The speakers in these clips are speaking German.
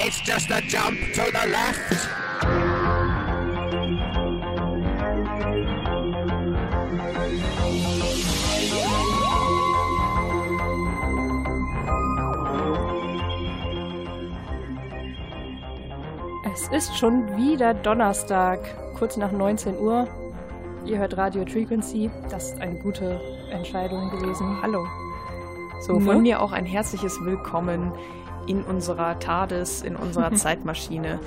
It's just a jump to the left. Es ist schon wieder Donnerstag, kurz nach 19 Uhr. Ihr hört Radio Frequency. Das ist eine gute Entscheidung gewesen. Hallo. So, Ne? von mir auch ein herzliches Willkommen in unserer TARDIS, in unserer Zeitmaschine.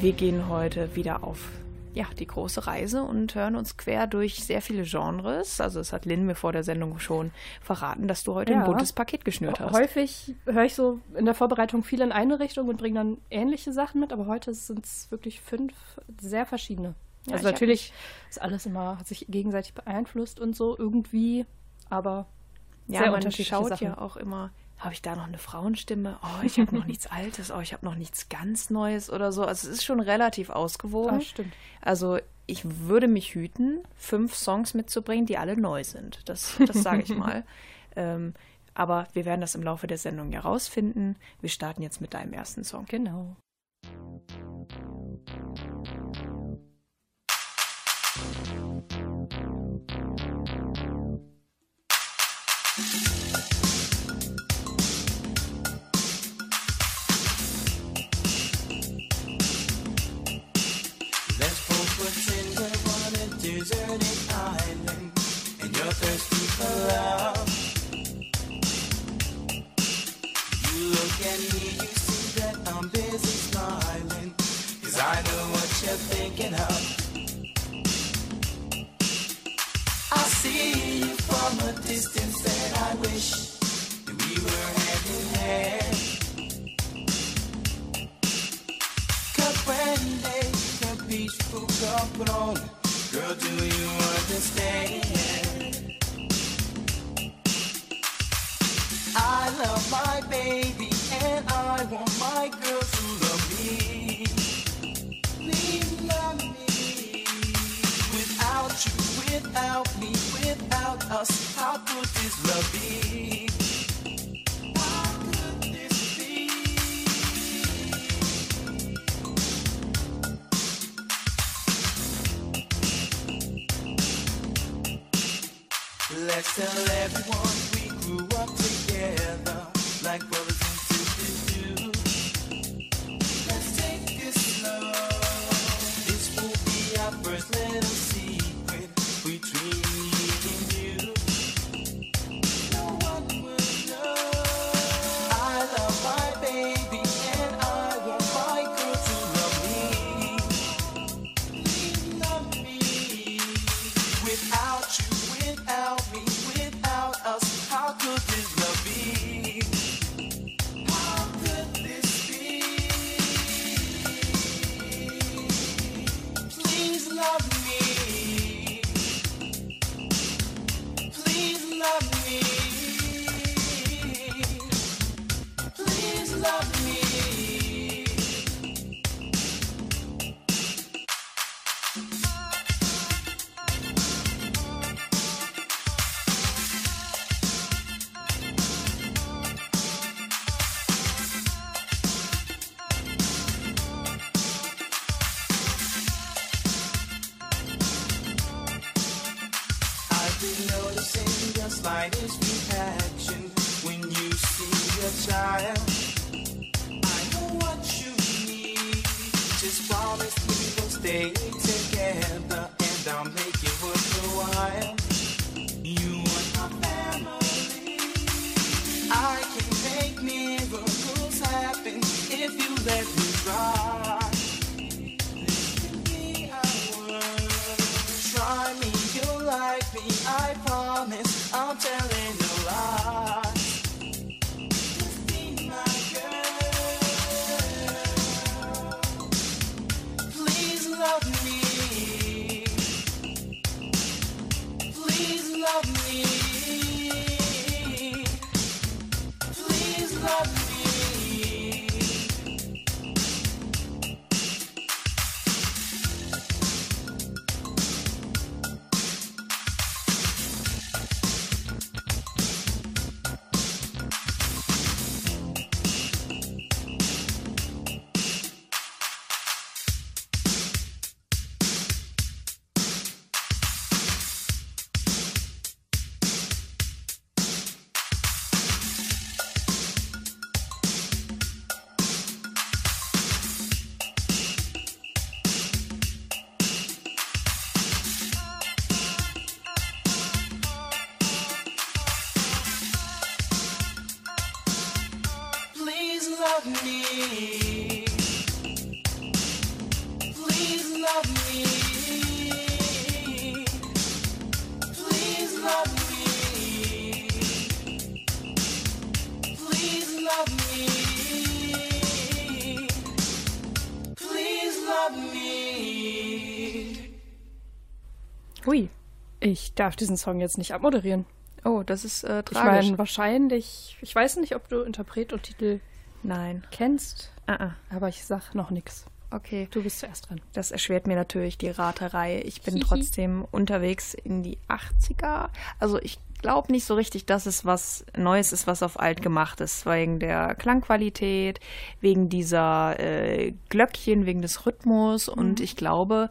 Wir gehen heute wieder auf ja, die große Reise und hören uns quer durch sehr viele Genres. Also es hat Lynn mir vor der Sendung schon verraten, dass du heute Ja. ein buntes Paket geschnürt hast. Häufig höre ich so in der Vorbereitung viel in eine Richtung und bringe dann ähnliche Sachen mit, aber heute sind es wirklich fünf sehr verschiedene. Ja, also natürlich ist alles immer, hat sich gegenseitig beeinflusst und so irgendwie, aber ja, sehr man unterschiedliche schaut Sachen. ja auch immer, habe ich da noch eine Frauenstimme? Oh, ich habe noch nichts Altes. Oh, ich habe noch nichts ganz Neues oder so. Also es ist schon relativ ausgewogen. Ah, stimmt. Also ich würde mich hüten, fünf Songs mitzubringen, die alle neu sind. Das, das sage ich mal. ähm, aber wir werden das im Laufe der Sendung ja rausfinden. Wir starten jetzt mit deinem ersten Song. Genau. Let's deserted island and you're thirsty for love. You look at me, you see that I'm busy smiling, cause I know what you're thinking of. I see you from a distance that I wish that we were hand in hand. Comprende, capisco, cabrón. Girl, do you understand? I love my baby and I want my girl to love me. Love me. Without you, without me, without us, how could this love be? Together and I'll make it worth a while. You my family. I can make miracles happen if you let me try. Darf diesen Song jetzt nicht abmoderieren. Oh, das ist äh, Ich tragisch. meine, wahrscheinlich, ich weiß nicht, ob du Interpret und Titel Nein. kennst, Ah, ah. aber ich sag noch nichts. Okay. Du bist zuerst dran. Das erschwert mir natürlich die Raterei. Ich bin Hihi. trotzdem unterwegs in die 80er. Also ich glaube nicht so richtig, dass es was Neues ist, was auf alt gemacht ist. Wegen der Klangqualität, wegen dieser äh, Glöckchen, wegen des Rhythmus. Und ich glaube,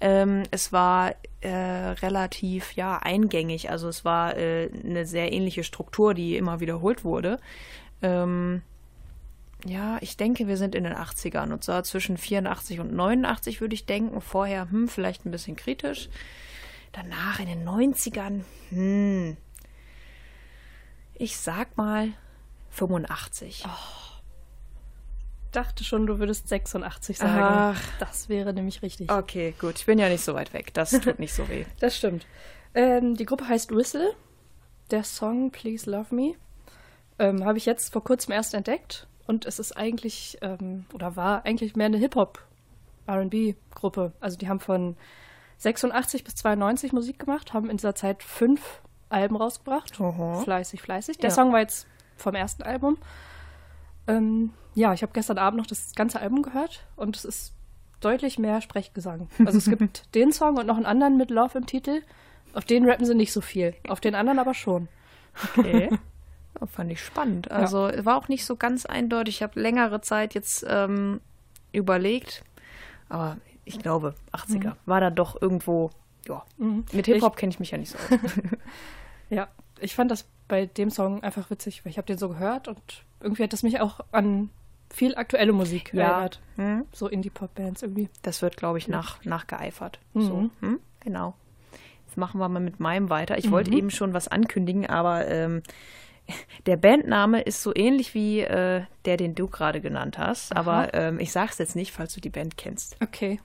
ähm, es war äh, relativ ja eingängig. Also es war äh, eine sehr ähnliche Struktur, die immer wiederholt wurde. Ähm, ja, ich denke, wir sind in den 80ern und zwar zwischen 84 und 89 würde ich denken. Vorher, hm, vielleicht ein bisschen kritisch. Danach in den 90ern, hm. Ich sag mal 85. Dachte schon, du würdest 86 sagen. Ach. Das wäre nämlich richtig. Okay, gut. Ich bin ja nicht so weit weg. Das tut nicht so weh. Das stimmt. Ähm, die Gruppe heißt Whistle. Der Song Please Love Me ähm, habe ich jetzt vor kurzem erst entdeckt. Und es ist eigentlich, ähm, oder war eigentlich mehr eine Hip-Hop-RB-Gruppe. Also die haben von 86 bis 92 Musik gemacht, haben in dieser Zeit fünf Alben rausgebracht. Oho. Fleißig, fleißig. Der Ja. Song war jetzt vom ersten Album. Ähm, ja, ich habe gestern Abend noch das ganze Album gehört und es ist deutlich mehr Sprechgesang. Also es gibt den Song und noch einen anderen mit Love im Titel. Auf den rappen sie nicht so viel. Auf den anderen aber schon. Okay. Ja, fand ich spannend. Also war auch nicht so ganz eindeutig. Ich habe längere Zeit jetzt ähm, überlegt, aber ich glaube, 80er war da doch irgendwo, ja. Mit Hip-Hop kenne ich mich ja nicht so aus. Ja, ich fand das bei dem Song einfach witzig, weil ich habe den so gehört und irgendwie hat das mich auch an viel aktuelle Musik Ja. erinnert. Hm? So Indie-Pop-Bands irgendwie. Das wird, glaube ich, nach, nachgeeifert. Mhm. So, hm? genau. Jetzt machen wir mal mit meinem weiter. Ich wollte eben schon was ankündigen, aber ähm, der Bandname ist so ähnlich wie äh, der, den du gerade genannt hast. Aber ähm, ich sag's jetzt nicht, falls du die Band kennst. Okay.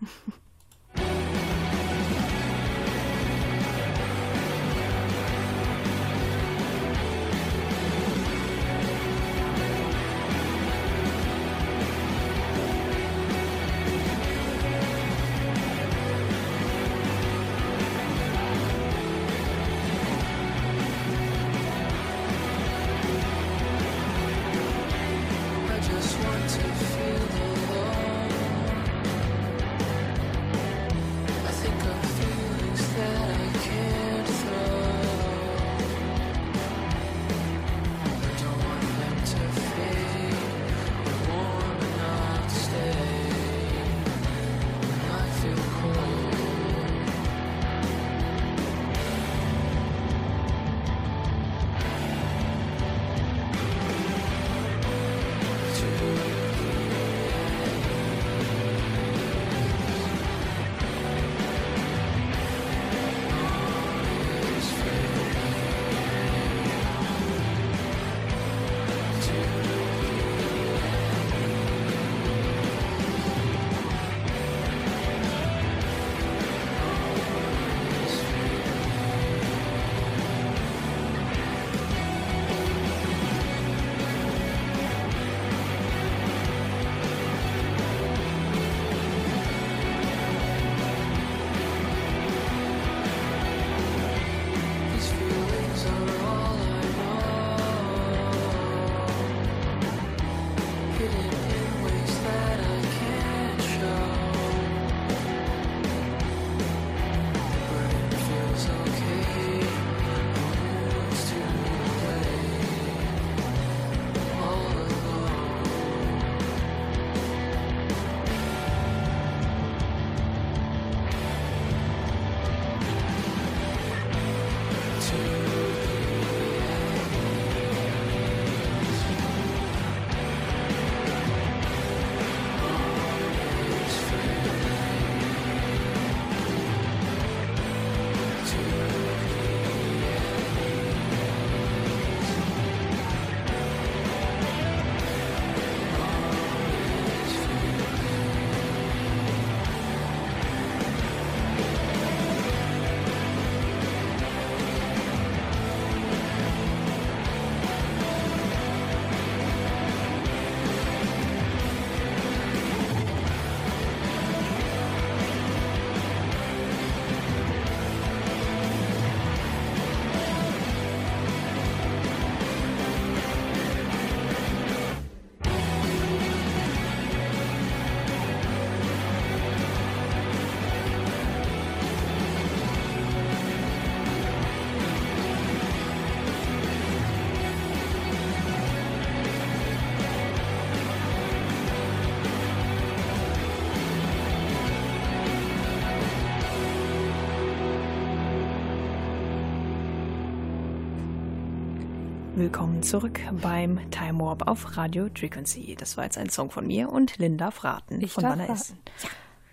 Willkommen zurück beim Time Warp auf Radio Frequency. Das war jetzt ein Song von mir und Linda Fraten. Ich von wann er ist.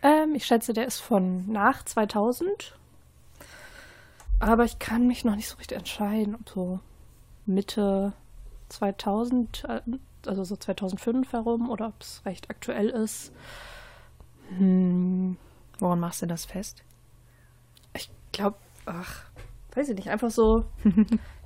Ähm, ich schätze, der ist von nach 2000. Aber ich kann mich noch nicht so richtig entscheiden, ob so Mitte 2000, äh, also so 2005 herum, oder ob es recht aktuell ist. Hm, Woran machst du das fest? ich glaube, ach, weiß ich nicht, einfach so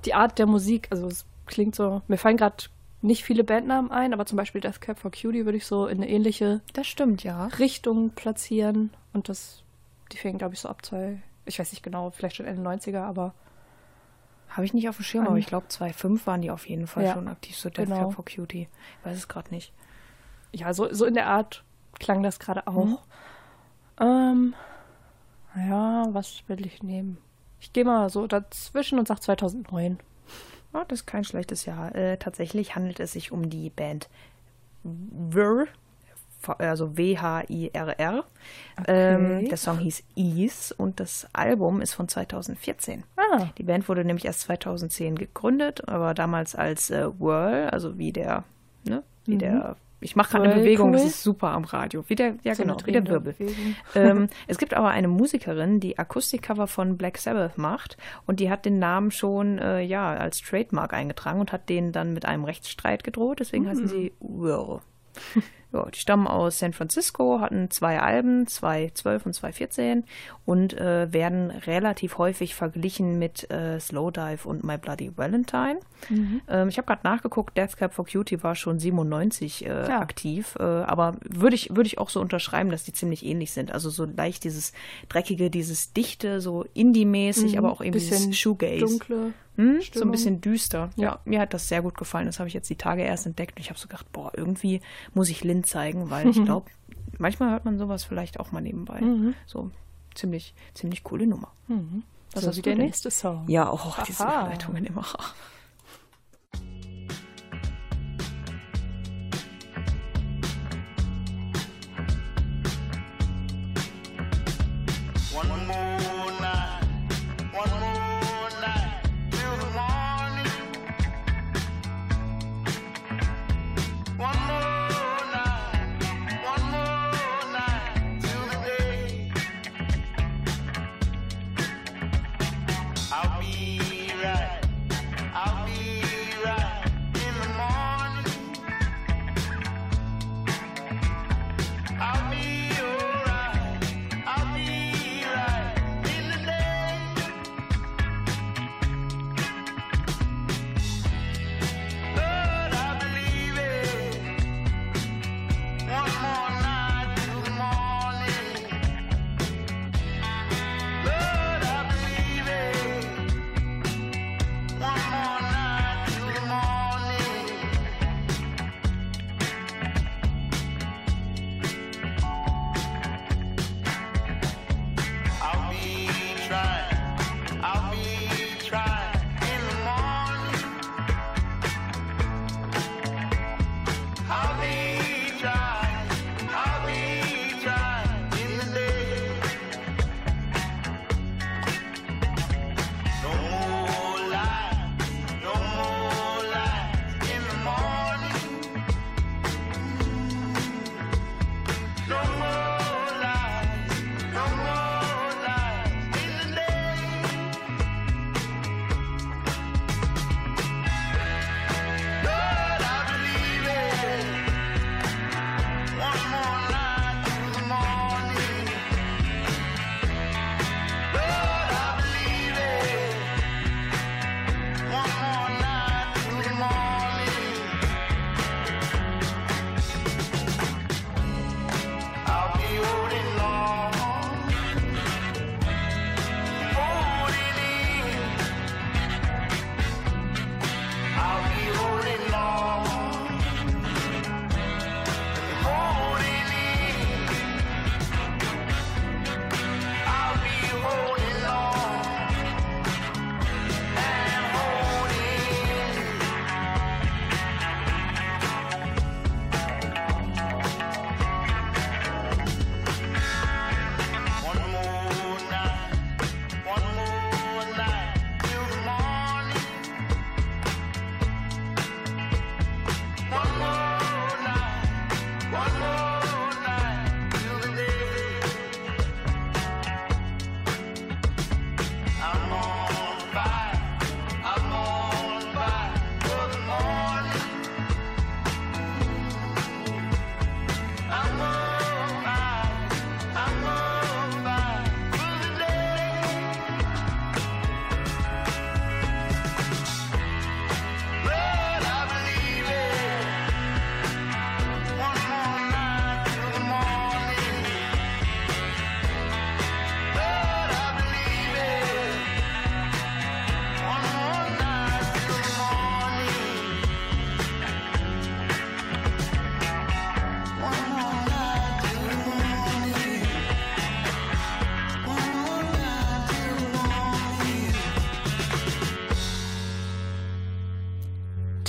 die Art der Musik. Also es klingt so, mir fallen gerade nicht viele Bandnamen ein, aber zum Beispiel Death Cab for Cutie würde ich so in eine ähnliche Das stimmt, ja. Richtung platzieren. Und das, die fingen, glaube ich, so ab zwei, ich weiß nicht genau, vielleicht schon Ende 90er, aber Habe ich nicht auf dem Schirm, An- aber ich glaube 2005 waren die auf jeden Fall Ja, schon aktiv, so Death genau. Cab for Cutie. Ich weiß es gerade nicht. ja, so, so in der Art klang das gerade auch. Mhm. Ähm, ja, was will ich nehmen? Ich gehe mal so dazwischen und sag 2009. Oh, das ist kein schlechtes Jahr. Äh, tatsächlich handelt es sich um die Band Whir, also W-H-I-R-R. Ähm, der Song hieß Ease und das Album ist von 2014. Ah, Die Band wurde nämlich erst 2010 gegründet, aber damals als äh, Whirl, also wie der, ne, wie der, ich mache gerade eine? Bewegung, das ist super am Radio, wie der, ja So genau, wie der Wirbel. Ähm, es gibt aber eine Musikerin, die Akustikcover von Black Sabbath macht und die hat den Namen schon äh, ja als Trademark eingetragen und hat den dann mit einem Rechtsstreit gedroht, deswegen heißen sie Whirl. Ja, die stammen aus San Francisco, hatten zwei Alben, 2012 und 2014 und äh, werden relativ häufig verglichen mit äh, Slowdive und My Bloody Valentine. Ähm, ich habe gerade nachgeguckt, Death Cab for Cutie war schon 97 äh, Ja. aktiv, äh, aber würde ich, würde ich auch so unterschreiben, dass die ziemlich ähnlich sind. Also so leicht dieses dreckige, dieses dichte, so Indie-mäßig, aber auch Mhm. bisschen dieses Shoegaze. dunkle. Hm? So ein bisschen düster. Ja. Ja. mir hat das sehr gut gefallen. Das habe ich jetzt die Tage erst entdeckt. Und ich habe so gedacht, boah, irgendwie muss ich Lynn zeigen, weil ich glaube, manchmal hört man sowas vielleicht auch mal nebenbei. So ziemlich, ziemlich coole Nummer. Was so hast wie der denn? nächste Song. Ja, auch diese Aha. Überleitungen immer. One more night, one more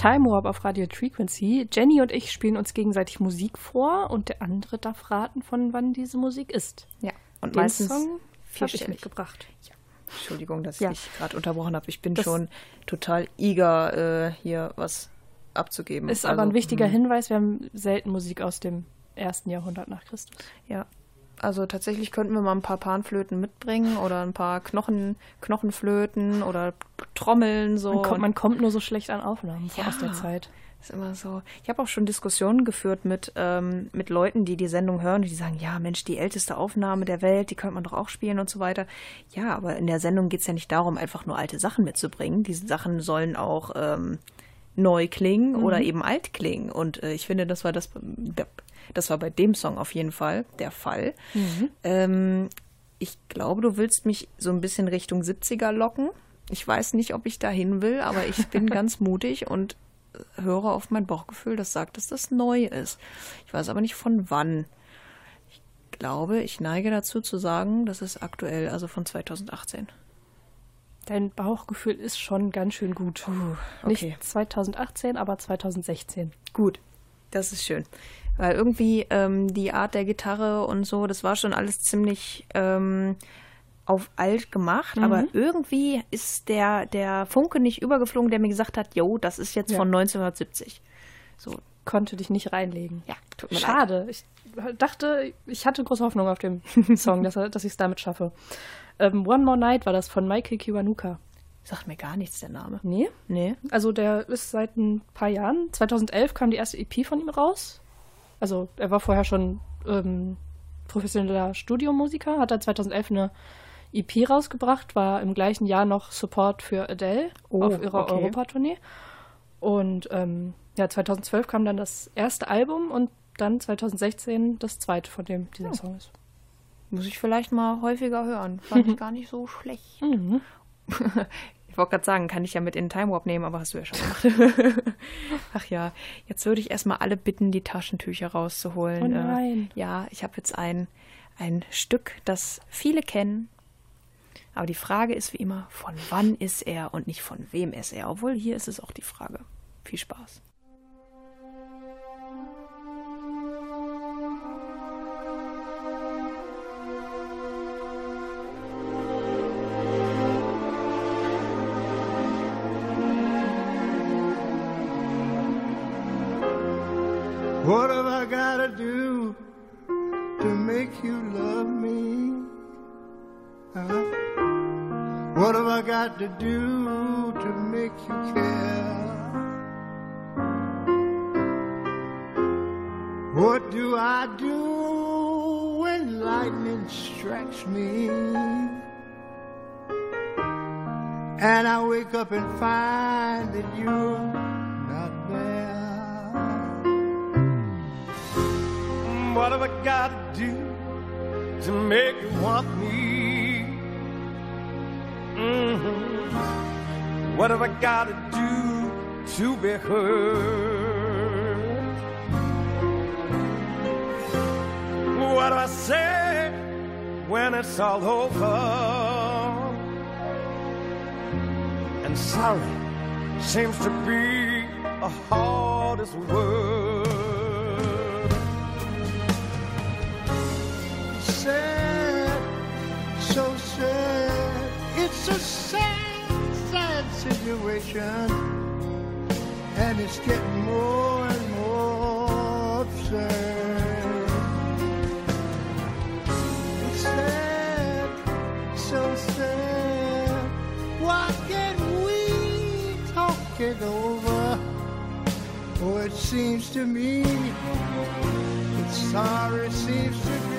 Time Warp auf Radio Frequency. Jenny und ich spielen uns gegenseitig Musik vor und der andere darf raten, von wann diese Musik ist. Ja. Und Den meistens Song habe ich mitgebracht. Entschuldigung, dass Ja. ich gerade unterbrochen habe. Ich bin Das- schon total eager, äh, hier was abzugeben. Ist aber Also, ein wichtiger hm, Hinweis, wir haben selten Musik aus dem ersten Jahrhundert nach Christus. Ja. Also tatsächlich könnten wir mal ein paar Panflöten mitbringen oder ein paar Knochen, Knochenflöten oder Trommeln so. Man, kommt, man kommt nur so schlecht an Aufnahmen Ja. aus der Zeit. ist immer so. Ich habe auch schon Diskussionen geführt mit, ähm, mit Leuten, die die Sendung hören, die sagen, ja, Mensch, die älteste Aufnahme der Welt, die könnte man doch auch spielen und so weiter. Ja, aber in der Sendung geht es ja nicht darum, einfach nur alte Sachen mitzubringen. Diese Sachen sollen auch ähm, neu klingen oder eben alt klingen. Und äh, ich finde, das war das, das war bei dem Song auf jeden Fall der Fall. Ähm, ich glaube, du willst mich so ein bisschen Richtung 70er locken. Ich weiß nicht, ob ich dahin will, aber ich bin ganz mutig und höre auf mein Bauchgefühl, das sagt, dass das neu ist. Ich weiß aber nicht von wann. Ich glaube, ich neige dazu zu sagen, das ist aktuell, also von 2018. Dein Bauchgefühl ist schon ganz schön gut. okay. Nicht 2018, aber 2016. Gut, das ist schön. Weil irgendwie ähm, die Art der Gitarre und so, das war schon alles ziemlich ähm, auf alt gemacht, aber irgendwie ist der, der Funke nicht übergeflogen, der mir gesagt hat, jo, das ist jetzt Ja. von 1970. So, Konnte dich nicht reinlegen. ja, tut mir leid. Schade. Ich dachte, ich hatte große Hoffnung auf dem Song, dass, dass ich es damit schaffe. Ähm, One More Night war das von Michael Kiwanuka. Sagt mir gar nichts, der Name. Nee? Nee. Also der ist seit ein paar Jahren. 2011 kam die erste EP von ihm raus. Also er war vorher schon ähm, professioneller Studiomusiker, hat dann 2011 eine EP rausgebracht, war im gleichen Jahr noch Support für Adele Oh, auf ihrer okay. Europatournee. Und ähm, ja, 2012 kam dann das erste Album und dann 2016 das zweite, von dem dieser Song ist. Muss ich vielleicht mal häufiger hören. Fand ich gar nicht so schlecht. Ich wollte gerade sagen, kann ich ja mit in den Time Warp nehmen, aber hast du ja schon gemacht. Ach ja, jetzt würde ich erstmal alle bitten, die Taschentücher rauszuholen. Oh Äh, nein. Ja, ich habe jetzt ein, ein Stück, das viele kennen. Aber die Frage ist wie immer, von wann ist er und nicht von wem ist er? Obwohl hier ist es auch die Frage. Viel Spaß. What have I gotta do to make you love me? Huh? What have I got to do to make you care? What do I do when lightning strikes me? And I wake up and find that you're What have I got to do to make you want me? Mhm. What have I got to do to be heard? What do I say when it's all over? And sorry seems to be the hardest word. It's a sad, sad situation. And it's getting more and more absurd. It's sad, so sad. Why can't we talk it over? Oh, it seems to me that sorry seems to be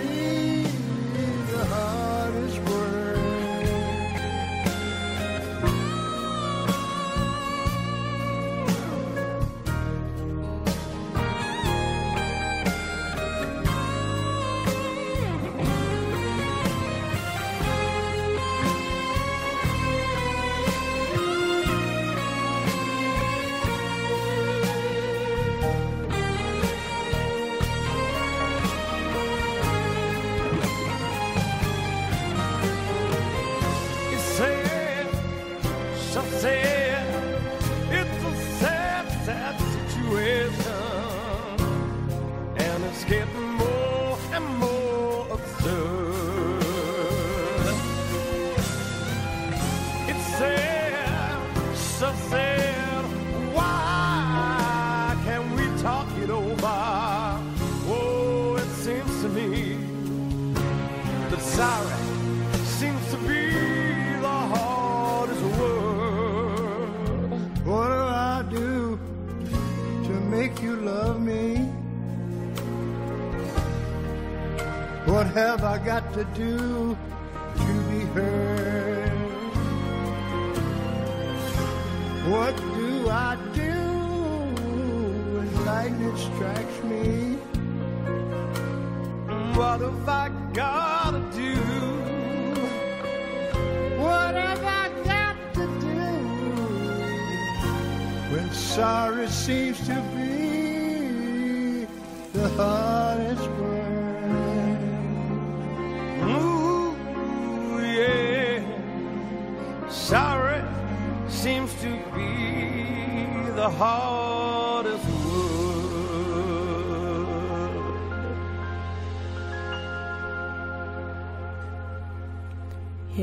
got to do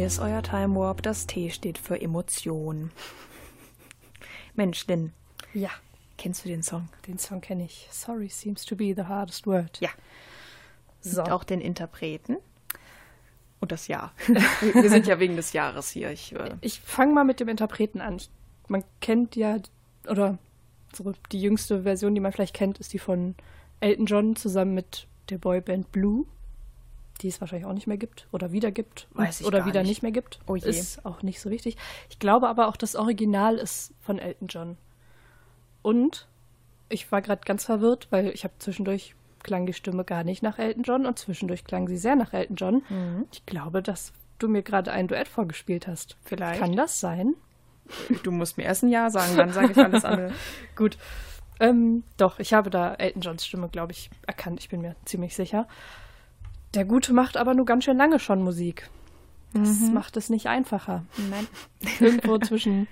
Hier ist euer Time Warp. Das T steht für Emotion. Mensch, Lynn, Ja, kennst du den Song? den Song kenne ich. Sorry seems to be the hardest word. Ja. So. Und auch den Interpreten. Und das Jahr. Wir sind ja wegen des Jahres hier. Ich, äh, Ich fange mal mit dem Interpreten an. Ich, man kennt ja, oder so die jüngste Version, die man vielleicht kennt, ist die von Elton John zusammen mit der Boyband Blue, die es wahrscheinlich auch nicht mehr gibt oder wieder gibt Weiß ich oder wieder nicht. nicht. mehr gibt. Oh je. Ist auch nicht so wichtig. Ich glaube aber auch, das Original ist von Elton John. Und ich war gerade ganz verwirrt, weil ich habe zwischendurch klang die Stimme gar nicht nach Elton John und zwischendurch klang sie sehr nach Elton John. Mhm. Ich glaube, dass du mir gerade ein Duett vorgespielt hast. Vielleicht. Kann das sein? du musst mir erst ein Ja sagen, dann sage ich alles andere. Gut. Ähm, doch, ich habe da Elton Johns Stimme, glaube ich, erkannt. Ich bin mir ziemlich sicher. Der Gute macht aber nur ganz schön lange schon Musik. Das macht es nicht einfacher. Nein. Irgendwo zwischen,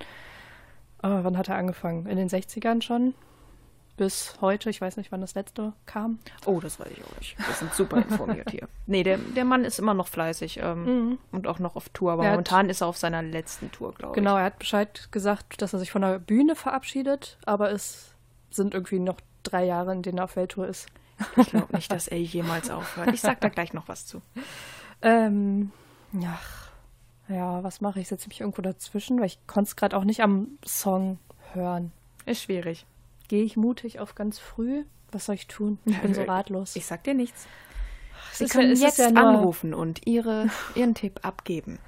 oh, wann hat er angefangen? In den 60ern schon? Bis heute, ich weiß nicht, wann das letzte kam. Oh, das weiß ich auch nicht. Wir sind super informiert hier. Nee, der, der Mann ist immer noch fleißig ähm, und auch noch auf Tour. Aber Er hat- momentan ist er auf seiner letzten Tour, glaube Genau, er hat Bescheid gesagt, dass er sich von der Bühne verabschiedet, aber es sind irgendwie noch drei Jahre, in denen er auf Welttour ist. Ich. Glaube nicht, dass er jemals aufhört. Ich sag da gleich noch was zu. Ähm, ja, ja, was mache ich? Setze mich irgendwo dazwischen, weil ich konnte es gerade auch nicht am Song hören. Ist schwierig. Gehe ich mutig auf ganz früh? Was soll ich tun? Ich bin so ratlos. Ich sag dir nichts. Sie ja- können ist jetzt ja anrufen und ihre, ihren Tipp abgeben.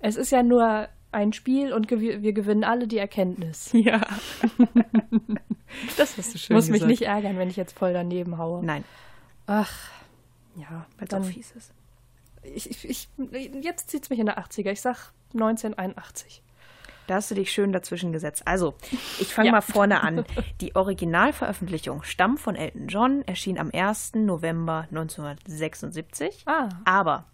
Es ist ja nur ein Spiel und gew wir gewinnen alle die Erkenntnis. Ja. das hast du Ich schön muss mich gesagt. nicht ärgern, wenn ich jetzt voll daneben haue. Nein, Ach, ja. weil es auch fies ist. ich, ich, ich, jetzt zieht es mich in der 80er. Ich sag 1981. Da hast du dich schön dazwischen gesetzt. Also, ich fange Ja. mal vorne an. Die Originalveröffentlichung stammt von Elton John, erschien am 1. November 1976. Ah. Aber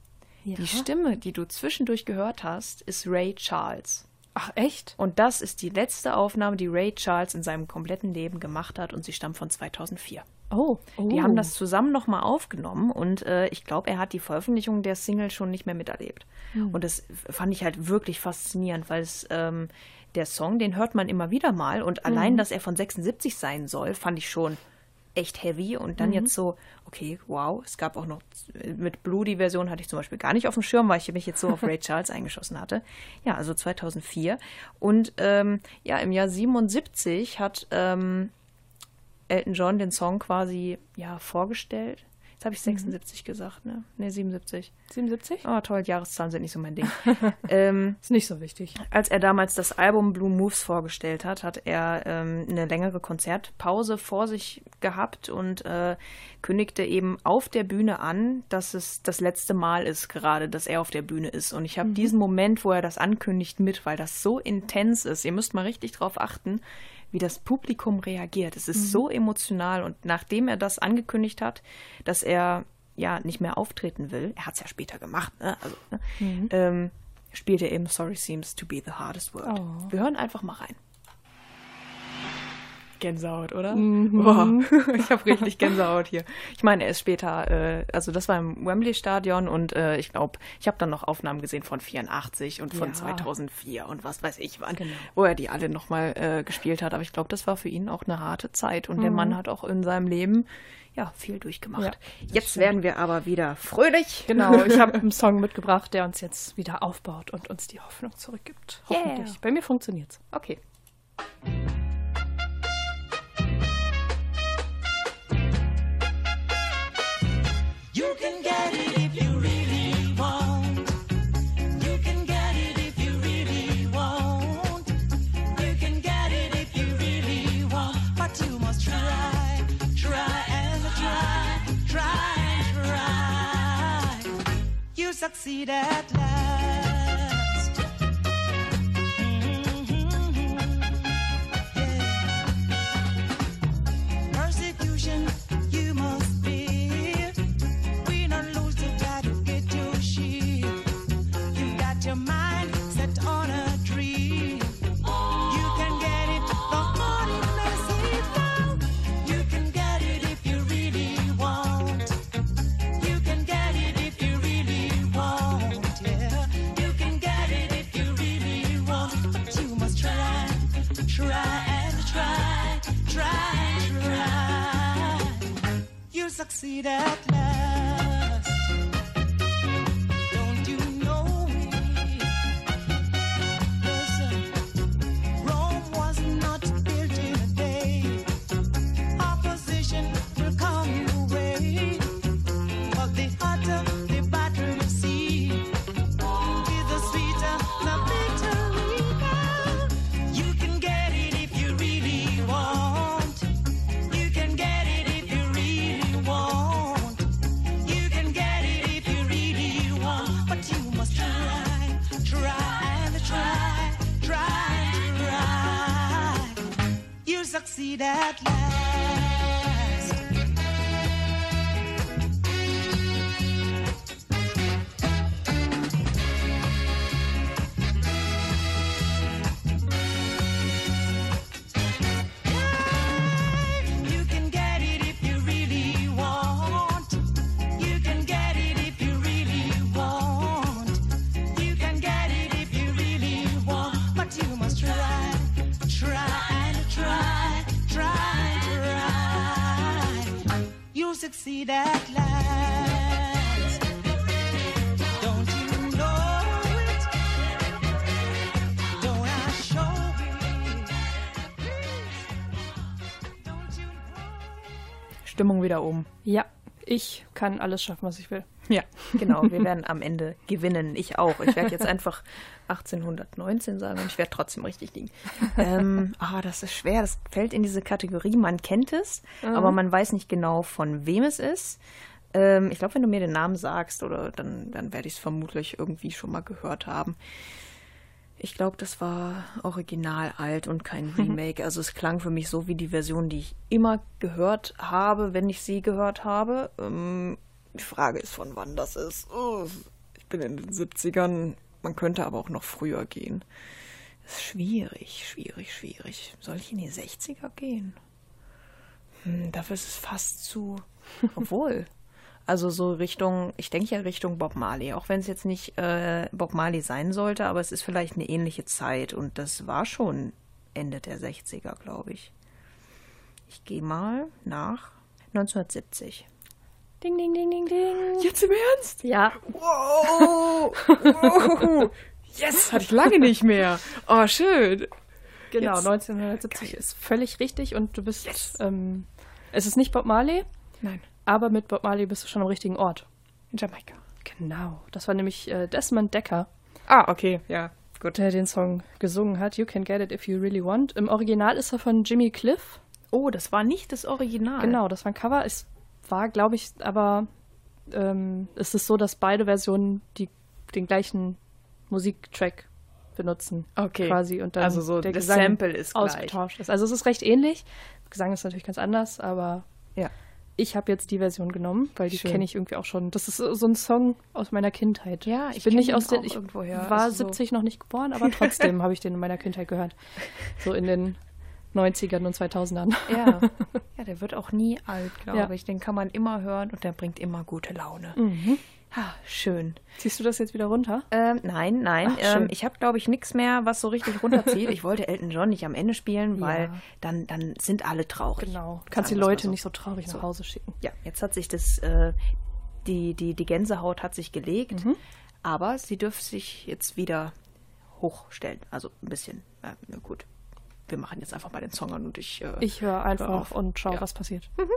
Ja. die Stimme, die du zwischendurch gehört hast, ist Ray Charles. Ach, echt? Und das ist die letzte Aufnahme, die Ray Charles in seinem kompletten Leben gemacht hat und sie stammt von 2004. Oh. oh. Die haben das zusammen nochmal aufgenommen und äh, ich glaube, er hat die Veröffentlichung der Single schon nicht mehr miterlebt. Und das fand ich halt wirklich faszinierend, weil es ähm, der Song, den hört man immer wieder mal und allein, dass er von 76 sein soll, fand ich schon echt heavy und dann jetzt so, okay, wow, es gab auch noch mit Blue die Version hatte ich zum Beispiel gar nicht auf dem Schirm, weil ich mich jetzt so auf Ray Charles eingeschossen hatte. Ja, also 2004 und ähm, ja, im Jahr 77 hat ähm, Elton John den Song quasi ja vorgestellt. Jetzt habe ich 76 gesagt, ne? Ne, 77. 77? Oh, toll, Jahreszahlen sind nicht so mein Ding. ähm, Ist nicht so wichtig. als er damals das Album Blue Moves vorgestellt hat, hat er ähm, eine längere Konzertpause vor sich gehabt und äh, kündigte eben auf der Bühne an, dass es das letzte Mal ist gerade, dass er auf der Bühne ist. Und ich habe diesen Moment, wo er das ankündigt, mit, weil das so intens ist. Ihr müsst mal richtig drauf achten, wie das Publikum reagiert. Es ist so emotional. Und nachdem er das angekündigt hat, dass er ja nicht mehr auftreten will, er hat es ja später gemacht, ne? Also, ne? Ähm, spielt er eben Sorry Seems to be the hardest word. Oh. Wir hören einfach mal rein. Gänsehaut, oder? Mhm. Boah, ich habe richtig Gänsehaut hier. Ich meine, er ist später, äh, also das war im Wembley-Stadion und äh, ich glaube, ich habe dann noch Aufnahmen gesehen von 84 und von Ja. 2004 und was weiß ich wann, Genau. wo er die alle nochmal äh, gespielt hat. Aber ich glaube, das war für ihn auch eine harte Zeit und der Mann hat auch in seinem Leben ja viel durchgemacht. Ja, jetzt werden wir aber wieder fröhlich. Genau, ich habe einen Song mitgebracht, der uns jetzt wieder aufbaut und uns die Hoffnung zurückgibt. Yeah. Hoffentlich. Bei mir funktioniert's. Okay. Succeed at last. Succeed succeed at last. Don't you know it? Don't I show it? Don't you know? Stimmung wieder um. Ja, ich kann alles schaffen, was ich will. Ja, genau. Wir werden am Ende gewinnen. Ich auch. Ich werde jetzt einfach 1819 sagen und ich werde trotzdem richtig liegen. Ähm, ah, das ist schwer. Das fällt in diese Kategorie. Man kennt es, aber man weiß nicht genau, von wem es ist. Ähm, ich glaube, wenn du mir den Namen sagst, oder dann, dann werde ich es vermutlich irgendwie schon mal gehört haben. Ich glaube, das war original alt und kein Remake. Also es klang für mich so wie die Version, die ich immer gehört habe, wenn ich sie gehört habe. Ähm, die Frage ist, von wann das ist. Oh, ich bin in den 70ern. Man könnte aber auch noch früher gehen. Das ist schwierig, schwierig, schwierig. Soll ich in die 60er gehen? Hm, dafür ist es fast zu. Obwohl. Also so Richtung, ich denke ja Richtung Bob Marley, auch wenn es jetzt nicht äh, Bob Marley sein sollte, aber es ist vielleicht eine ähnliche Zeit und das war schon Ende der 60er, glaube ich. Ich gehe mal nach 1970. Ding, ding, ding, ding, ding. Jetzt im Ernst? Ja, Wow! wow. Yes, hatte ich lange nicht mehr. Oh, schön. genau. Jetzt. 1970 ist völlig richtig und du bist. Ähm, es ist nicht Bob Marley, Nein, aber mit Bob Marley bist du schon am richtigen Ort. in Jamaika. Genau. Das war nämlich äh, Desmond Decker, Ah, okay, ja, gut. der den Song gesungen hat. You can get it if you really want. Im Original ist er von Jimmy Cliff. Oh, das war nicht das Original. Genau, das war ein Cover. Es war, glaube ich, aber ähm, es ist so, dass beide Versionen die, den gleichen Musiktrack benutzen. Okay. Quasi. Und dann Also so, der das Gesang Sample ist gleich. ausgetauscht ist. Also es ist recht ähnlich. Gesang ist natürlich ganz anders, aber Ja. ich habe jetzt die Version genommen, weil die kenne ich irgendwie auch schon. Das ist so so ein Song aus meiner Kindheit. Ja, ich ich bin nicht aus den. Ich war Also so- 70 noch nicht geboren, aber trotzdem habe ich den in meiner Kindheit gehört. So in den 90ern und 2000ern. Ja. ja, der wird auch nie alt, glaube Ja. ich. Den kann man immer hören und der bringt immer gute Laune. Ah, schön. Ziehst du das jetzt wieder runter? Ähm, nein, nein. Ach, ähm, ich habe, glaube ich, nichts mehr, was so richtig runterzieht. ich wollte Elton John nicht am Ende spielen, weil Ja. dann, dann sind alle traurig. Genau. Du kannst die Leute so. nicht so traurig So. nach Hause schicken. Ja, jetzt hat sich das, äh, die, die, die Gänsehaut hat sich gelegt, Mhm. aber sie dürfte sich jetzt wieder hochstellen. Also ein bisschen. Äh, na gut. Wir machen jetzt einfach mal den Song an und ich. Äh, Ich höre einfach auf. und schau, Ja. was passiert. Come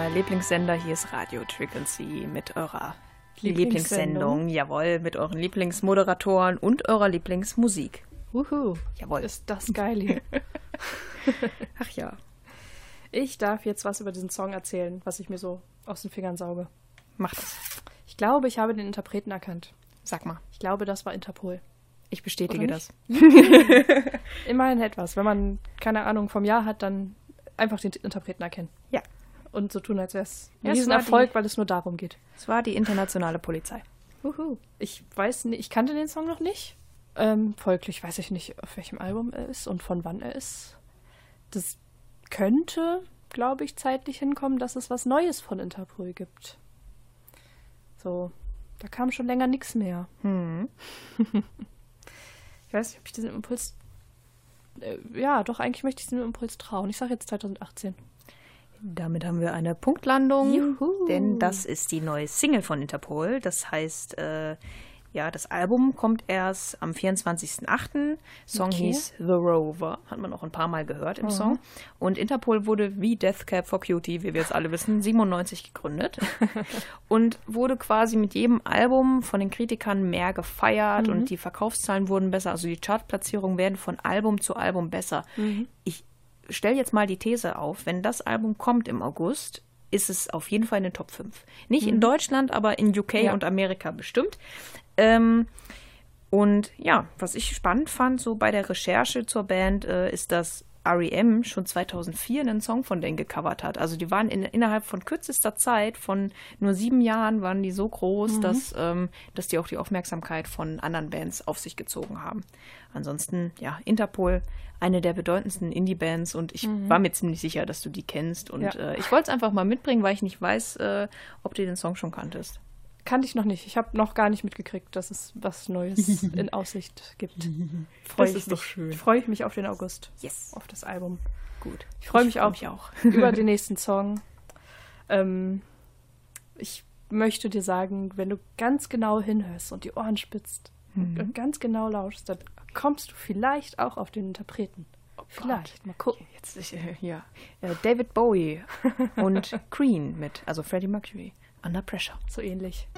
euer Lieblingssender, hier ist Radio Frequency mit eurer Lieblingssendung. Lieblingssendung. Jawohl, mit euren Lieblingsmoderatoren und eurer Lieblingsmusik. Wuhu. Jawohl. Ist das geil hier. Ach ja. Ich darf jetzt was über diesen Song erzählen, was ich mir so aus den Fingern sauge. Mach das. Ich glaube, ich habe den Interpreten erkannt. Sag mal. Ich glaube, das war Interpol. Ich bestätige das. Immerhin etwas. Wenn man keine Ahnung vom Jahr hat, dann einfach den Interpreten erkennen. Ja. Und so tun, als wäre es ein Riesenerfolg, die- weil es nur darum geht. Es war die internationale Polizei. Wuhu. Ich weiß nicht, ich kannte den Song noch nicht. Ähm, folglich weiß ich nicht, auf welchem Album er ist und von wann er ist. Das könnte, glaube ich, zeitlich hinkommen, dass es was Neues von Interpol gibt. So, da kam schon länger nichts mehr. Hm. Ich weiß nicht, ob ich diesen Impuls äh, ja, doch, eigentlich möchte ich es dem Impuls trauen. Ich sage jetzt 2018. Damit haben wir eine Punktlandung, Juhu. denn das ist die neue Single von Interpol. Das heißt, äh, ja, das Album kommt erst am 24.08. Song Okay. hieß The Rover, hat man auch ein paar Mal gehört im Song. Und Interpol wurde wie Death Cab for Cutie, wie wir jetzt alle wissen, 97 gegründet und wurde quasi mit jedem Album von den Kritikern mehr gefeiert und die Verkaufszahlen wurden besser, also die Chartplatzierungen werden von Album zu Album besser. Ich stell jetzt mal die These auf, wenn das Album kommt im August, ist es auf jeden Fall in den Top 5. Nicht in Deutschland, aber in UK Ja. und Amerika bestimmt. Ähm, und ja, was ich spannend fand, so bei der Recherche zur Band, äh, ist, dass REM schon 2004 einen Song von denen gecovert hat. Also die waren in, innerhalb von kürzester Zeit, von nur sieben Jahren, waren die so groß, dass, ähm, dass die auch die Aufmerksamkeit von anderen Bands auf sich gezogen haben. Ansonsten, ja, Interpol, eine der bedeutendsten Indie-Bands und ich war mir ziemlich sicher, dass du die kennst. Und Ja. äh, ich wollte es einfach mal mitbringen, weil ich nicht weiß, äh, ob du den Song schon kanntest. Kannte ich noch nicht. Ich habe noch gar nicht mitgekriegt, dass es was Neues in Aussicht gibt. Freu Das ist mich, doch schön. Freue ich mich auf den August, Yes. auf das Album. Gut. Ich freue mich freu auch, mich auch. über den nächsten Song. Ähm, ich möchte dir sagen, wenn du ganz genau hinhörst und die Ohren spitzt und ganz genau lauschst, dann kommst du vielleicht auch auf den Interpreten. vielleicht. Mal gucken. Jetzt ich, äh, ja. Äh, David Bowie und Queen mit, also Freddie Mercury, Under Pressure. So ähnlich.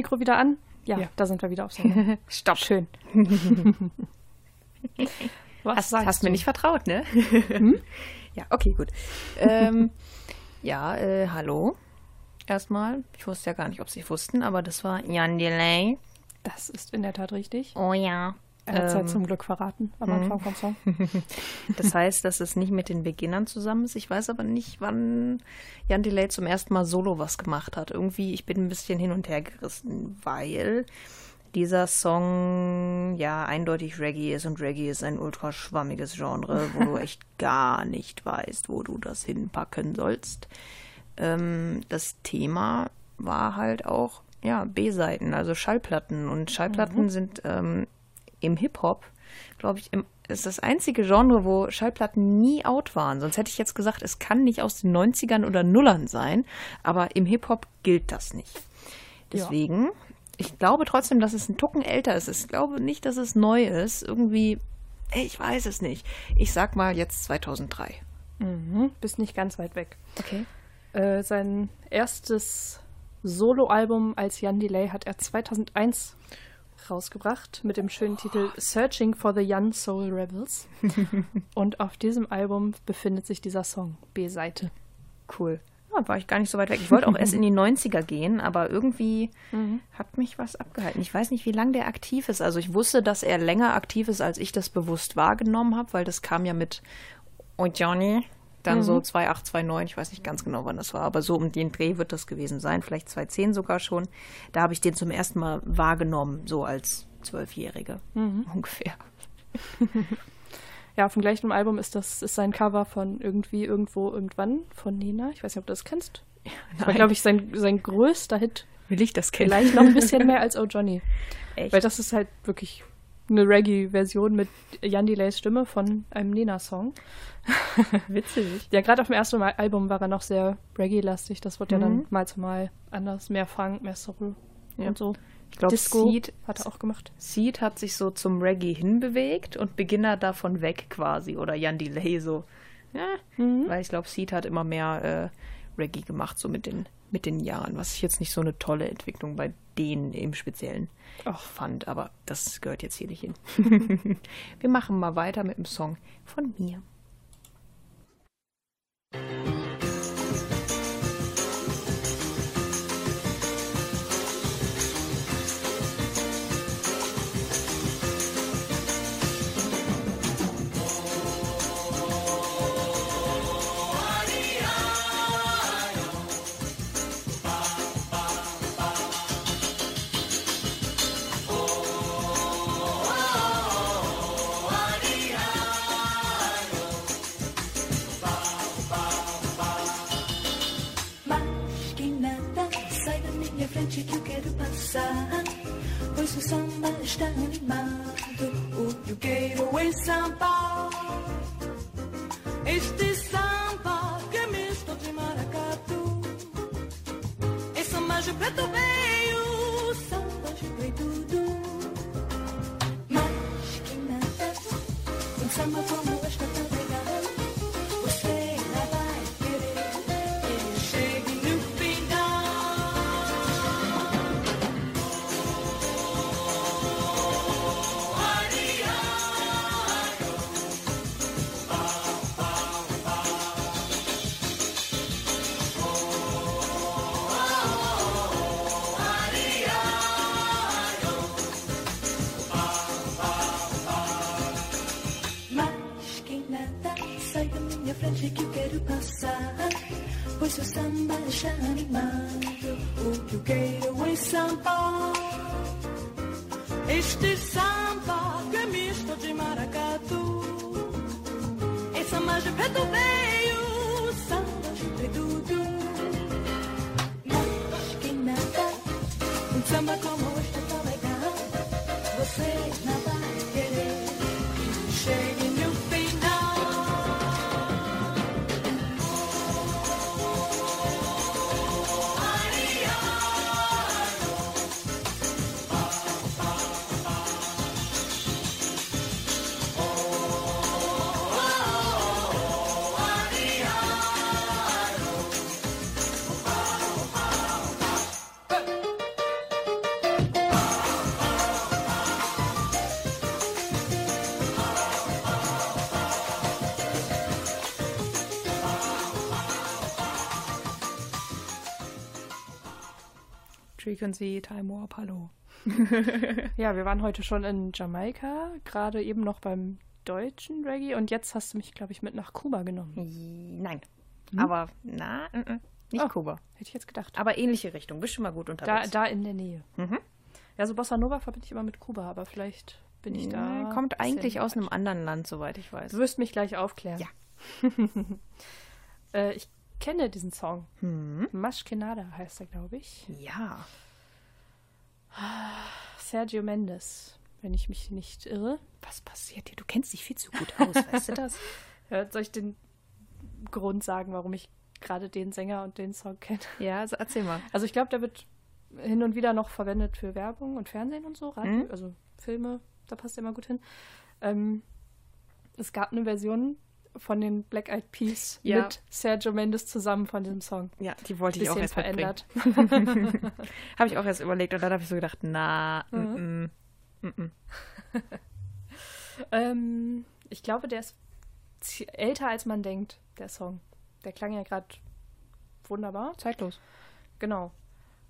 Mikro wieder an? Ja, Ja. da sind wir wieder auf Sendung. Stopp. Schön. Was Hast, sagst hast du? mir nicht vertraut, ne? Ja, okay, gut. ähm, ja, äh, hallo. Erstmal. Ich wusste ja gar nicht, ob Sie wussten, aber das war Jan Delay. Das ist in der Tat richtig. Oh ja. Er hat es ja Ähm, zum Glück verraten am Anfang vom Song. Das heißt, dass es nicht mit den Beginnern zusammen ist. Ich weiß aber nicht, wann Jan Delay zum ersten Mal solo was gemacht hat. Irgendwie, ich bin ein bisschen hin und her gerissen, weil dieser Song ja eindeutig Reggae ist und Reggae ist ein ultra schwammiges Genre, wo du echt gar nicht weißt, wo du das hinpacken sollst. Ähm, das Thema war halt auch ja B-Seiten, also Schallplatten und Schallplatten sind ähm, im Hip-Hop, glaube ich, im, ist das einzige Genre, wo Schallplatten nie out waren. Sonst hätte ich jetzt gesagt, es kann nicht aus den 90ern oder Nullern sein, aber im Hip-Hop gilt das nicht. Deswegen, ich glaube trotzdem, dass es ein Tucken älter ist. Ich glaube nicht, dass es neu ist. Irgendwie, ich weiß es nicht. Ich sag mal jetzt 2003. Mhm, bist nicht ganz weit weg. Okay. Äh, sein erstes Soloalbum als Jan Delay hat er 2001 rausgebracht mit dem schönen Titel Searching for the Young Soul Rebels. Und auf diesem Album befindet sich dieser Song, B-Seite. Cool. Ja, war ich gar nicht so weit weg. Ich wollte auch erst in die 90er gehen, aber irgendwie hat mich was abgehalten. Ich weiß nicht, wie lange der aktiv ist. Also ich wusste, dass er länger aktiv ist, als ich das bewusst wahrgenommen habe, weil das kam ja mit Oh Johnny, dann so 28, 29, ich weiß nicht ganz genau, wann das war, aber so um den Dreh wird das gewesen sein, vielleicht 2010 sogar schon. Da habe ich den zum ersten Mal wahrgenommen, so als Zwölfjährige ungefähr. Ja, auf dem gleichen Album ist das ist sein Cover von irgendwie, irgendwo, irgendwann von Nena. Ich weiß nicht, ob du das kennst. Das war, glaube ich, sein, sein größter Hit. Will ich das kennen? Vielleicht noch ein bisschen mehr als Oh Johnny. Echt? Weil das ist halt wirklich eine Reggae-Version mit Jan Delays Stimme von einem Nena-Song. Witzig. Ja, gerade auf dem ersten Mal Album war er noch sehr Reggae-lastig. Das ja Mhm. dann mal zu mal anders. Mehr Funk, mehr Soul Ja. und so. Ich glaube, Seed, hat er auch gemacht. Seed hat sich so zum Reggae hinbewegt und Beginner davon weg quasi. Oder Jan Delay so. Ja, Weil ich glaube, Seed hat immer mehr äh, Reggae gemacht, so mit den, mit den Jahren. Was ich jetzt nicht so eine tolle Entwicklung bei denen im Speziellen Ach. fand. Aber das gehört jetzt hier nicht hin. Wir machen mal weiter mit dem Song von mir. Frente que eu quero passar. Pois o samba está animado. O que eu quero é samba. Frequency, Time Warp, hallo. Ja, wir waren heute schon in Jamaika, gerade eben noch beim deutschen Reggae und jetzt hast du mich, glaube ich, mit nach Kuba genommen. Nein. Aber, na, mm, mm, nicht Oh. Kuba. Hätte ich jetzt gedacht. Aber ähnliche Richtung. Bist schon mal gut Da, unterwegs. da in der Nähe. Mhm. Ja, so Bossa Nova verbinde ich immer mit Kuba, aber vielleicht bin ich da. Nee, Kommt eigentlich aus einem anderen Land, soweit ich weiß. Du wirst mich gleich aufklären. Ja. äh, ich kenne diesen Song. Hm. Mashkenada heißt er, glaube ich. Ja. Sergio Mendes, wenn ich mich nicht irre. Was passiert hier? Du kennst dich viel zu gut aus, weißt du das? Ja, soll ich den Grund sagen, warum ich gerade den Sänger und den Song kenne? Ja, also erzähl mal. Also ich glaube, der wird hin und wieder noch verwendet für Werbung und Fernsehen und so, Radio, Mhm. also Filme, da passt er immer gut hin. Ähm, es gab eine Version von den Black Eyed Peas Ja. mit Sergio Mendes zusammen von diesem Song. Ja, die wollte ich auch erst verändert. Habe ich auch erst überlegt und dann habe ich so gedacht, na, mm, mm, mm, mm. ähm, ich glaube, der ist älter als man denkt, der Song. Der klang ja gerade wunderbar. zeitlos. Genau.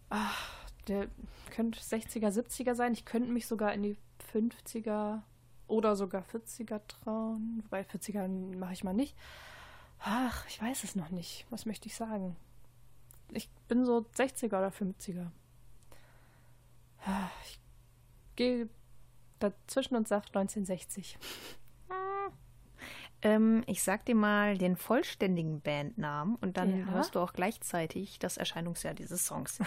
Ach, der könnte 60er, 70er sein. Ich könnte mich sogar in die 50er oder sogar 40er trauen. Wobei 40er mache ich mal nicht. Ach, ich weiß es noch nicht. Was möchte ich sagen? Ich bin so 60er oder 50er. Ah, Ich gehe dazwischen und sage 1960. Ähm, ich sag dir mal den vollständigen Bandnamen und dann Ja. hörst du auch gleichzeitig das Erscheinungsjahr dieses Songs.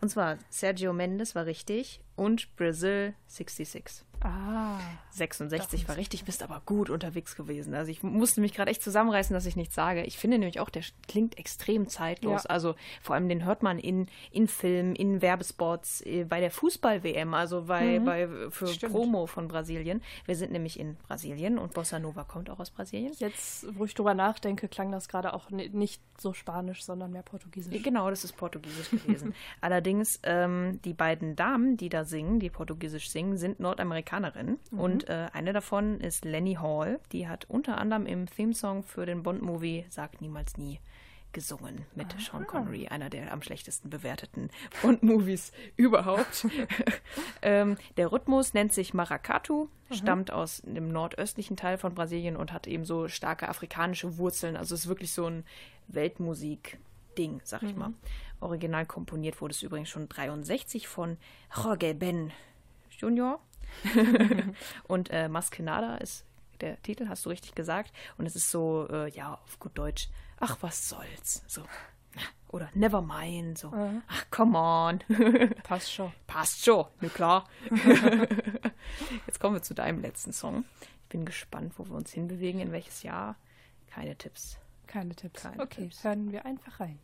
und zwar Sergio Mendes war richtig und Brazil 66. Ah. 66 war richtig, bist aber gut unterwegs gewesen. Also ich musste mich gerade echt zusammenreißen, dass ich nichts sage. Ich finde nämlich auch, der klingt extrem zeitlos. Ja. Also vor allem den hört man in, in Filmen, in Werbespots, äh, bei der Fußball-WM, also bei, bei für Stimmt. Promo von Brasilien. Wir sind nämlich in Brasilien und Bossa Nova kommt auch aus Brasilien. Jetzt, wo ich drüber nachdenke, klang das gerade auch ni- nicht so spanisch, sondern mehr portugiesisch. Genau, das ist Portugiesisch gewesen. Allerdings, ähm, die beiden Damen, die da singen, die Portugiesisch singen, sind Nordamerikanerinnen. Und äh, eine davon ist Lenny Hall. Die hat unter anderem im Theme-Song für den Bond-Movie Sagt niemals nie gesungen mit Sean Connery, einer der am schlechtesten bewerteten Bond-Movies überhaupt. ähm, der Rhythmus nennt sich Maracatu, stammt aus dem nordöstlichen Teil von Brasilien und hat eben so starke afrikanische Wurzeln. Also es ist wirklich so ein Weltmusik-Ding, sag ich mal. Original komponiert wurde es übrigens schon 63 von Jorge Ben Junior. und äh, Maskenada ist der Titel, hast du richtig gesagt. Und es ist so, äh, ja, auf gut Deutsch, ach, was soll's. So. Oder never mind. So. Ach, come on. Passt schon. Passt schon, na klar. Jetzt kommen wir zu deinem letzten Song. Ich bin gespannt, wo wir uns hinbewegen, in welches Jahr. Keine Tipps. Keine Tipps. Keine okay, Tipps. hören wir einfach rein.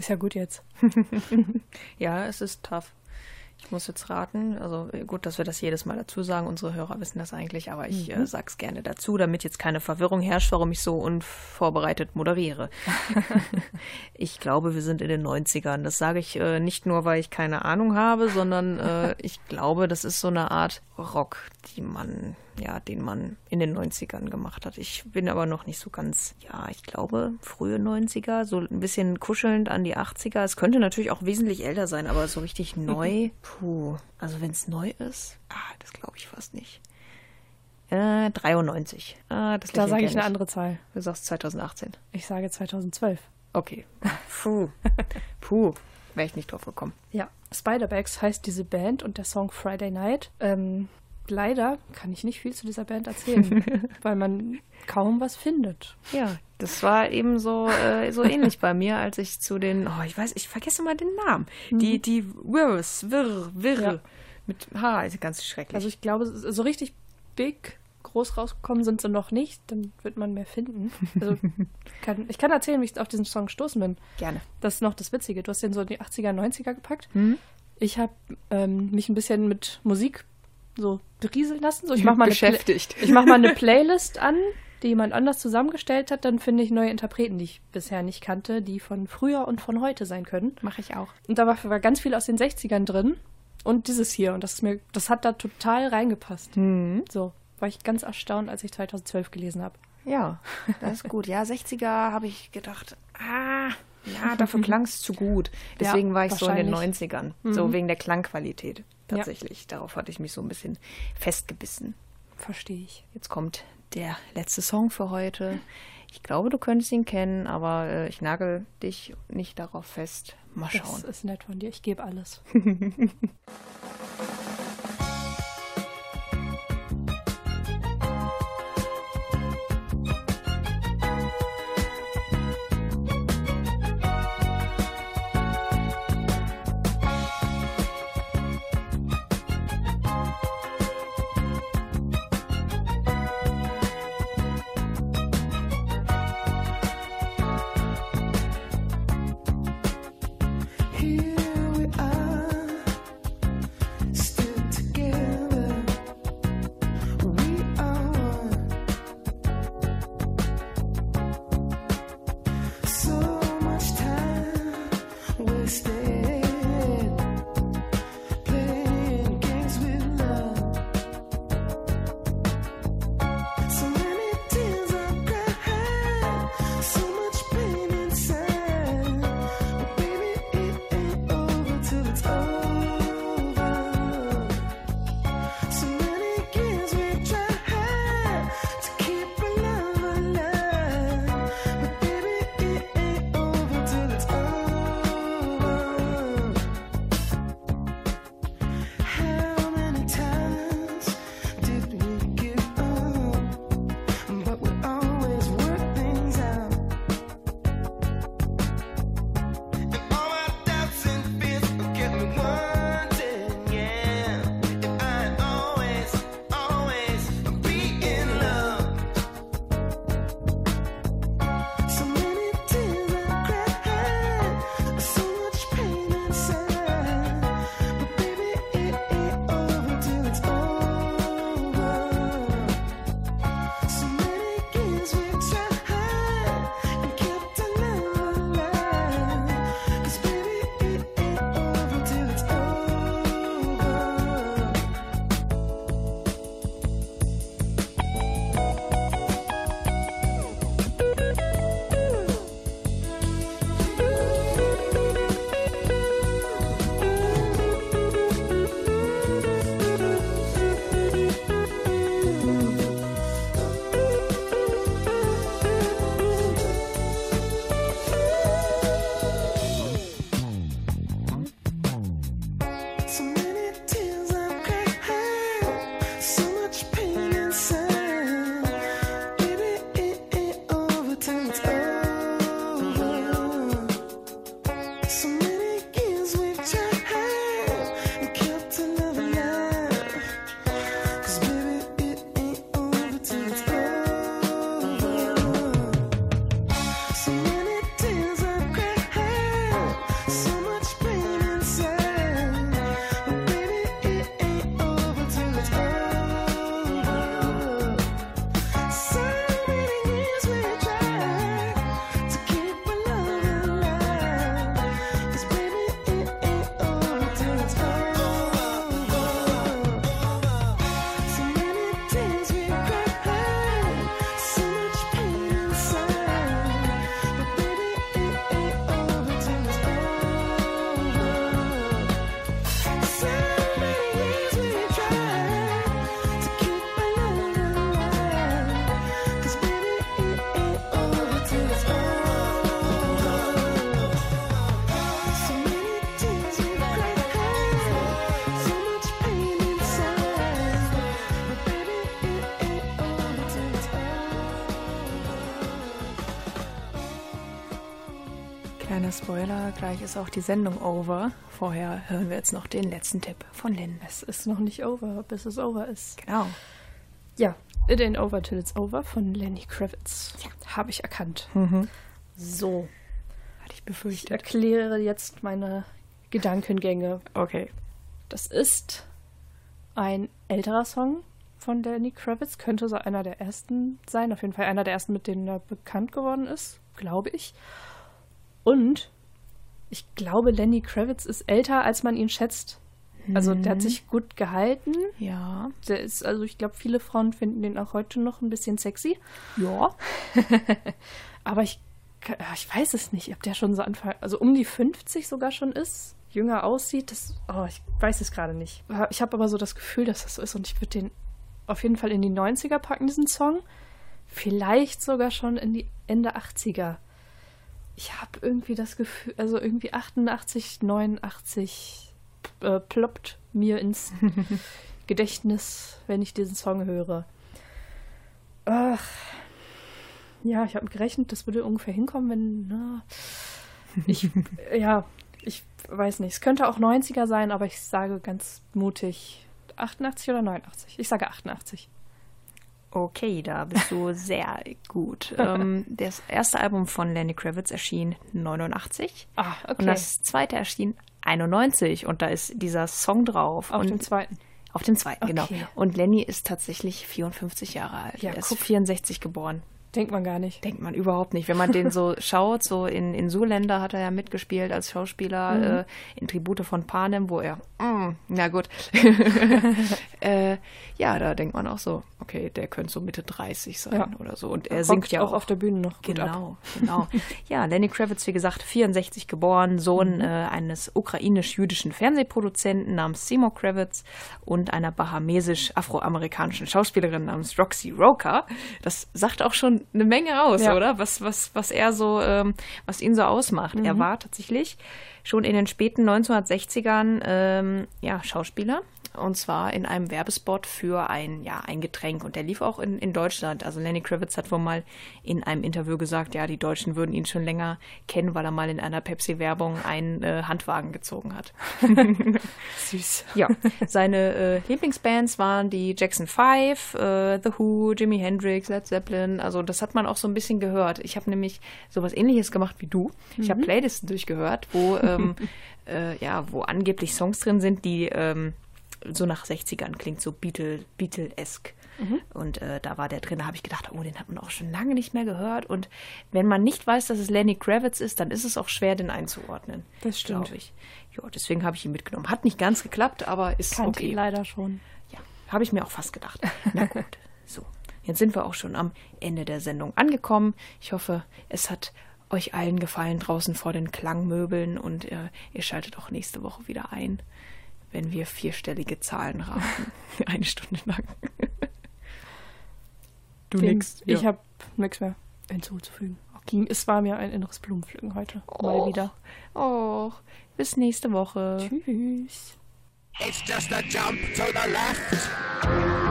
Ist ja gut jetzt. Ja, es ist tough. Ich muss jetzt raten. Also äh, gut, dass wir das jedes Mal dazu sagen. Unsere Hörer wissen das eigentlich, aber ich äh, sag's gerne dazu, damit jetzt keine Verwirrung herrscht, warum ich so unvorbereitet moderiere. ich glaube, wir sind in den 90ern. Das sage ich äh, nicht nur, weil ich keine Ahnung habe, sondern äh, ich glaube, das ist so eine Art Rock, die man, ja, den man in den 90ern gemacht hat. Ich bin aber noch nicht so ganz, ja, ich glaube, frühe 90er, so ein bisschen kuschelnd an die 80er. Es könnte natürlich auch wesentlich älter sein, aber so richtig neu, puh. Also wenn es neu ist, ah, das glaube ich fast nicht. Äh, 93. Ah, das Da sage ich eine andere Zahl. Du sagst 2018. Ich sage 2012. Okay. Puh. Puh. Wäre ich nicht drauf gekommen. Ja, Spiderbags heißt diese Band und der Song Friday Night. Ähm, leider kann ich nicht viel zu dieser Band erzählen, weil man kaum was findet. Ja, das war eben so, äh, so ähnlich bei mir, als ich zu den, oh, ich weiß, ich vergesse mal den Namen. Die, die Wirrs, Wirr, Wirr. Ja. Mit H, ist ganz schrecklich. Also ich glaube, so richtig big, groß rausgekommen sind sie noch nicht. Dann wird man mehr finden. Also kann, ich kann erzählen, wie ich auf diesen Song gestoßen bin. Gerne. Das ist noch das Witzige. Du hast den so in die 80er, 90er gepackt. Mhm. Ich habe ähm, mich ein bisschen mit Musik so berieseln lassen. So, ich mache mal, eine Beschäftigt. ich mach mal eine Playlist an, die jemand anders zusammengestellt hat. Dann finde ich neue Interpreten, die ich bisher nicht kannte, die von früher und von heute sein können. Mache ich auch. Und da war, war ganz viel aus den 60ern drin. Und dieses hier. Und das ist mir, das hat da total reingepasst. Mhm. So, war ich ganz erstaunt, als ich 2012 gelesen habe. Ja, das ist gut. Ja, 60er habe ich gedacht, ah, ja, dafür klang es zu gut. Deswegen Ja, war ich so in den wahrscheinlich. 90ern. So wegen der Klangqualität. Tatsächlich. Darauf hatte ich mich so ein bisschen festgebissen. Verstehe ich. Jetzt kommt der letzte Song für heute. Ich glaube, du könntest ihn kennen, aber äh, ich nagel dich nicht darauf fest. Mal Das schauen. ist nett von dir. Ich gebe alles. gleich ist auch die Sendung over. Vorher hören wir jetzt noch den letzten Tipp von Lynn. Es ist noch nicht over, bis es over ist. Genau. Ja, It Ain't Over Till It's Over von Lenny Kravitz. Ja. Habe ich erkannt. So, Hatte ich ich befürchtet. erkläre jetzt meine Gedankengänge. Okay. Das ist ein älterer Song von Lenny Kravitz. Könnte so einer der ersten sein. Auf jeden Fall einer der ersten, mit denen er bekannt geworden ist, glaube ich. Und ich glaube, Lenny Kravitz ist älter, als man ihn schätzt. Also der hat sich gut gehalten. Ja. Der ist, also ich glaube, viele Frauen finden den auch heute noch ein bisschen sexy. Ja. Aber ich, ich weiß es nicht, ob der schon so Anfang, also um die 50 sogar schon ist, jünger aussieht. Das, oh, ich weiß es gerade nicht. Ich habe aber so das Gefühl, dass das so ist und ich würde den auf jeden Fall in die 90er packen, diesen Song. Vielleicht sogar schon in die Ende 80er. Ich habe irgendwie das Gefühl, also irgendwie 88, 89 äh, ploppt mir ins Gedächtnis, wenn ich diesen Song höre. Ach, ja, ich habe gerechnet, das würde ungefähr hinkommen, wenn, na, ich, ja, ich weiß nicht. Es könnte auch 90er sein, aber ich sage ganz mutig 88 oder 89. Ich sage 88. Okay, da bist du sehr gut. ähm, das erste Album von Lenny Kravitz erschien 89 Ah, okay. und das zweite erschien 91 und da ist dieser Song drauf. Auf und dem zweiten. Auf dem zweiten, genau. Okay. Und Lenny ist tatsächlich 54 Jahre alt. Ja, er ist guck. 64 geboren. Denkt man gar nicht. Denkt man überhaupt nicht. Wenn man den so schaut, so in, in Zoolander hat er ja mitgespielt als Schauspieler, äh, in Tribute von Panem, wo er, mm, na gut. äh, ja, da denkt man auch so, okay, der könnte so Mitte 30 sein Ja. oder so. Und er Rockt singt ja auch auf der Bühne noch. Genau, genau. Ja, Lenny Kravitz, wie gesagt, 64 geboren, Sohn Mhm. äh, eines ukrainisch-jüdischen Fernsehproduzenten namens Seymour Kravitz und einer bahamesisch-afroamerikanischen Schauspielerin namens Roxy Roker. Das sagt auch schon eine Menge aus, Ja. oder? Was, was, was er so, ähm, was ihn so ausmacht. Er Mhm. war tatsächlich schon in den späten 1960ern ähm, ja, Schauspieler. Und zwar in einem Werbespot für ein, ja, ein Getränk. Und der lief auch in, in Deutschland. Also Lenny Kravitz hat wohl mal in einem Interview gesagt, ja, die Deutschen würden ihn schon länger kennen, weil er mal in einer Pepsi-Werbung einen äh, Handwagen gezogen hat. Süß. Ja, seine äh, Lieblingsbands waren die Jackson 5, äh, The Who, Jimi Hendrix, Led Zeppelin. Also das hat man auch so ein bisschen gehört. Ich habe nämlich sowas ähnliches gemacht wie du. Ich habe Playlisten durchgehört, wo ähm, äh, ja, wo angeblich Songs drin sind, die ähm, so nach 60ern klingt, so Beatle, Beatle-esque. Und äh, da war der drin, da habe ich gedacht, oh, den hat man auch schon lange nicht mehr gehört. Und wenn man nicht weiß, dass es Lenny Kravitz ist, dann ist es auch schwer, den einzuordnen. Das stimmt. ich. Ja, deswegen habe ich ihn mitgenommen. Hat nicht ganz geklappt, aber ist Kannte okay. leider schon. Ja, habe ich mir auch fast gedacht. Na gut, so. Jetzt sind wir auch schon am Ende der Sendung angekommen. Ich hoffe, es hat euch allen gefallen draußen vor den Klangmöbeln und äh, ihr schaltet auch nächste Woche wieder ein, wenn wir vierstellige Zahlen raten. Eine Stunde lang. du Den- nix. Ich Ja. habe nichts mehr hinzuzufügen. Ging- Es war mir ein inneres Blumenpflücken heute. Mal wieder. Oh, bis nächste Woche. Tschüss. It's just a jump to the left.